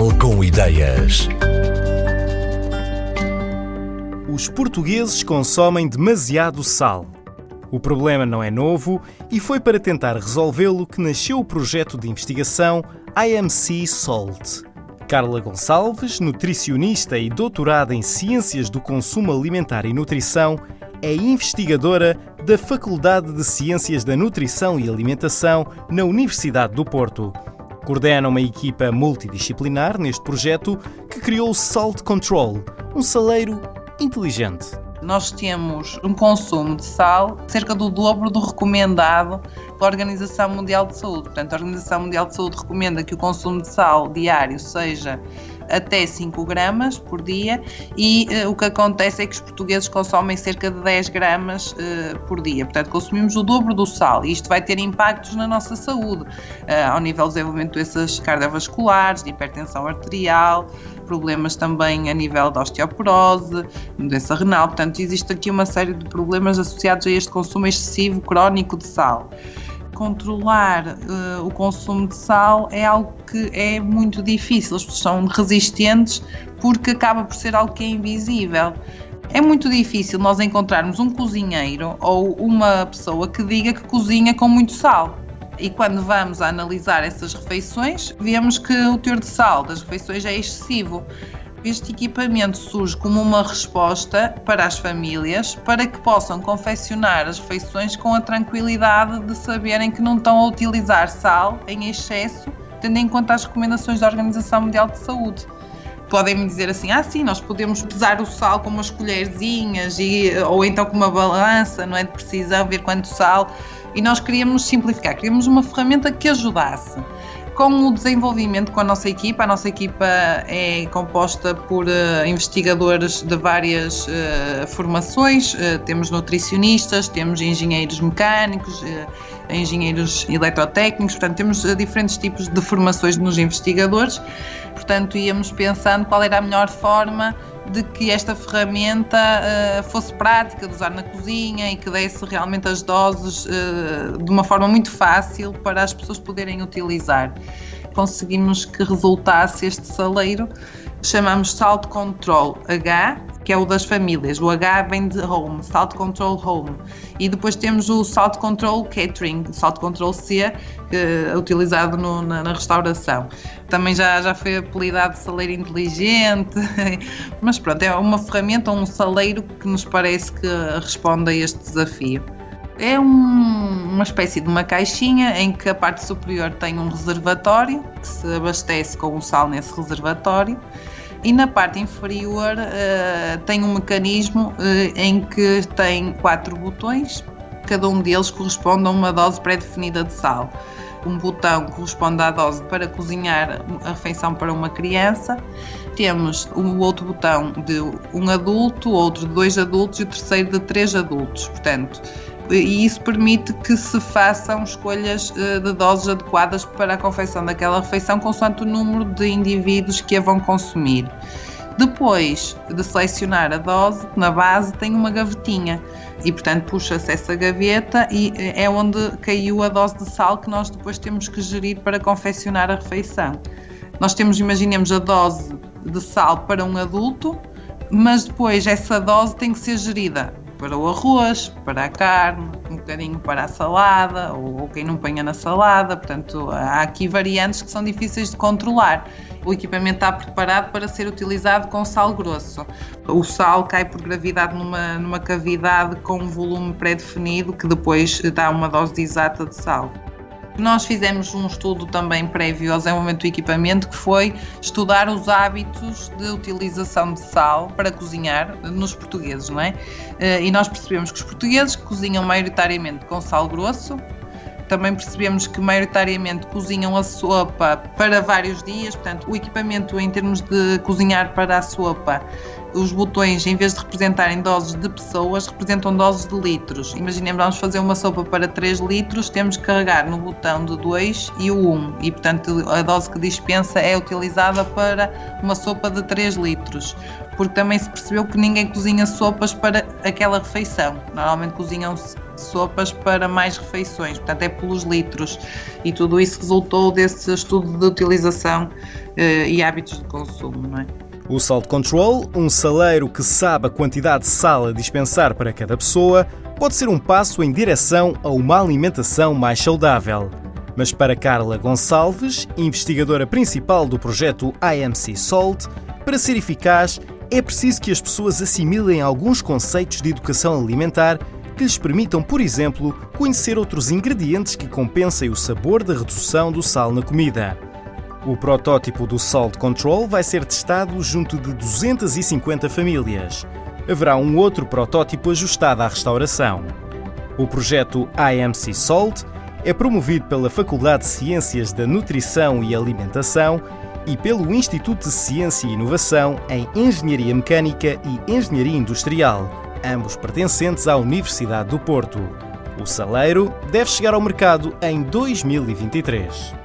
Portugal com ideias. Os portugueses consomem demasiado sal. O problema não é novo e foi para tentar resolvê-lo que nasceu o projeto de investigação IMC Salt. Carla Gonçalves, nutricionista e doutorada em Ciências do Consumo Alimentar e Nutrição, é investigadora da Faculdade de Ciências da Nutrição e Alimentação na Universidade do Porto. Coordena uma equipa multidisciplinar neste projeto que criou o Salt Control, um saleiro inteligente. Nós temos um consumo de sal cerca do dobro do recomendado pela Organização Mundial de Saúde. Portanto, a Organização Mundial de Saúde recomenda que o consumo de sal diário seja até 5 gramas por dia e uh, o que acontece é que os portugueses consomem cerca de 10 gramas uh, por dia. Portanto, consumimos o dobro do sal e isto vai ter impactos na nossa saúde, uh, ao nível do desenvolvimento de doenças cardiovasculares, de hipertensão arterial, problemas também a nível da osteoporose, doença renal. Portanto, existe aqui uma série de problemas associados a este consumo excessivo crónico de sal controlar uh, o consumo de sal é algo que é muito difícil, as pessoas são resistentes porque acaba por ser algo que é invisível. É muito difícil nós encontrarmos um cozinheiro ou uma pessoa que diga que cozinha com muito sal. E quando vamos a analisar essas refeições, vemos que o teor de sal das refeições é excessivo. Este equipamento surge como uma resposta para as famílias para que possam confeccionar as refeições com a tranquilidade de saberem que não estão a utilizar sal em excesso, tendo em conta as recomendações da Organização Mundial de Saúde. Podem me dizer assim: ah, sim, nós podemos pesar o sal com umas colherzinhas e, ou então com uma balança, não é de precisão, ver quanto sal. E nós queríamos simplificar, queríamos uma ferramenta que ajudasse com o desenvolvimento com a nossa equipa, a nossa equipa é composta por uh, investigadores de várias uh, formações, uh, temos nutricionistas, temos engenheiros mecânicos, engenheiros eletrotécnicos, portanto temos diferentes tipos de formações nos investigadores, portanto íamos pensando qual era a melhor forma de que esta ferramenta uh, fosse prática de usar na cozinha e que desse realmente as doses uh, de uma forma muito fácil para as pessoas poderem utilizar. Conseguimos que resultasse este saleiro, chamamos Salt Control H, que é o das famílias. O H vem de Home, Salt Control Home. E depois temos o Salt Control Catering, Salt Control C, é utilizado no, na, na, restauração. Também já, já foi apelidado de saleiro inteligente, mas pronto, é uma ferramenta, um saleiro que nos parece que responde a este desafio. É um, uma espécie de uma caixinha em que a parte superior tem um reservatório que se abastece com o sal nesse reservatório e na parte inferior uh, tem um mecanismo uh, em que tem quatro botões, cada um deles corresponde a uma dose pré-definida de sal. Um botão corresponde à dose para cozinhar a refeição para uma criança. Temos o um outro botão de um adulto, outro de dois adultos e o terceiro de três adultos. Portanto, e isso permite que se façam escolhas eh, de doses adequadas para a confecção daquela refeição, consoante o número de indivíduos que a vão consumir. Depois de selecionar a dose, na base tem uma gavetinha e, portanto, puxa-se essa gaveta e eh, é onde caiu a dose de sal que nós depois temos que gerir para confeccionar a refeição. Nós temos, imaginemos, a dose de sal para um adulto, mas depois essa dose tem que ser gerida para o arroz, para a carne, um bocadinho para a salada, ou, ou quem não ponha na salada. Portanto, há aqui variantes que são difíceis de controlar. O equipamento está preparado para ser utilizado com sal grosso. O sal cai por gravidade numa, numa cavidade com um volume pré-definido que depois dá uma dose exata de sal. Nós fizemos um estudo também prévio ao desenvolvimento do equipamento que foi estudar os hábitos de utilização de sal para cozinhar nos portugueses, não é? Eh, e nós percebemos que os portugueses cozinham maioritariamente com sal grosso, também percebemos que maioritariamente cozinham a sopa para vários dias, portanto, o equipamento em termos de cozinhar para a sopa os botões, em vez de representarem doses de pessoas, representam doses de litros. Imaginemos, vamos fazer uma sopa para 3 litros, temos que carregar no botão de 2 e o 1, e portanto a dose que dispensa é utilizada para uma sopa de 3 litros. Porque também se percebeu que ninguém cozinha sopas para aquela refeição. Normalmente cozinham sopas para mais refeições, portanto é pelos litros e tudo isso resultou desse estudo de utilização eh, e hábitos de consumo, não é? O Salt Control, um saleiro que sabe a quantidade de sal a dispensar para cada pessoa, pode ser um passo em direção a uma alimentação mais saudável. Mas para Carla Gonçalves, investigadora principal do projeto IMC Salt, para ser eficaz é preciso que as pessoas assimilem alguns conceitos de educação alimentar que lhes permitam, por exemplo, conhecer outros ingredientes que compensem o sabor da redução do sal na comida. O protótipo do Salt Control vai ser testado junto de 250 famílias. Haverá um outro protótipo ajustado à restauração. O projeto IMC Salt é promovido pela Faculdade de Ciências da Nutrição e Alimentação e pelo Instituto de Ciência e Inovação em Engenharia Mecânica e Engenharia Industrial, ambos pertencentes à Universidade do Porto. O saleiro deve chegar ao mercado em 2023.